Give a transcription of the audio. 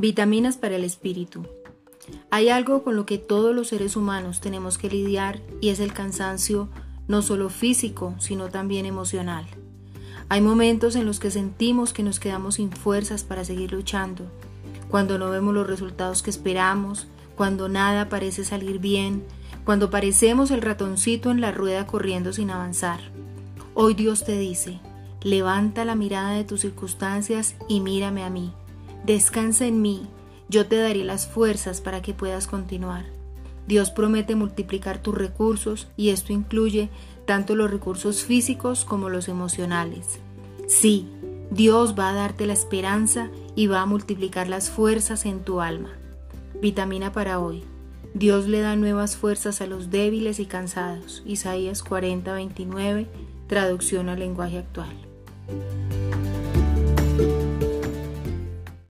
Vitaminas para el espíritu. Hay algo con lo que todos los seres humanos tenemos que lidiar y es el cansancio no solo físico, sino también emocional. Hay momentos en los que sentimos que nos quedamos sin fuerzas para seguir luchando, cuando no vemos los resultados que esperamos, cuando nada parece salir bien, cuando parecemos el ratoncito en la rueda corriendo sin avanzar. Hoy Dios te dice, levanta la mirada de tus circunstancias y mírame a mí. Descansa en mí, yo te daré las fuerzas para que puedas continuar. Dios promete multiplicar tus recursos y esto incluye tanto los recursos físicos como los emocionales. Sí, Dios va a darte la esperanza y va a multiplicar las fuerzas en tu alma. Vitamina para hoy. Dios le da nuevas fuerzas a los débiles y cansados. Isaías 40:29, traducción al lenguaje actual.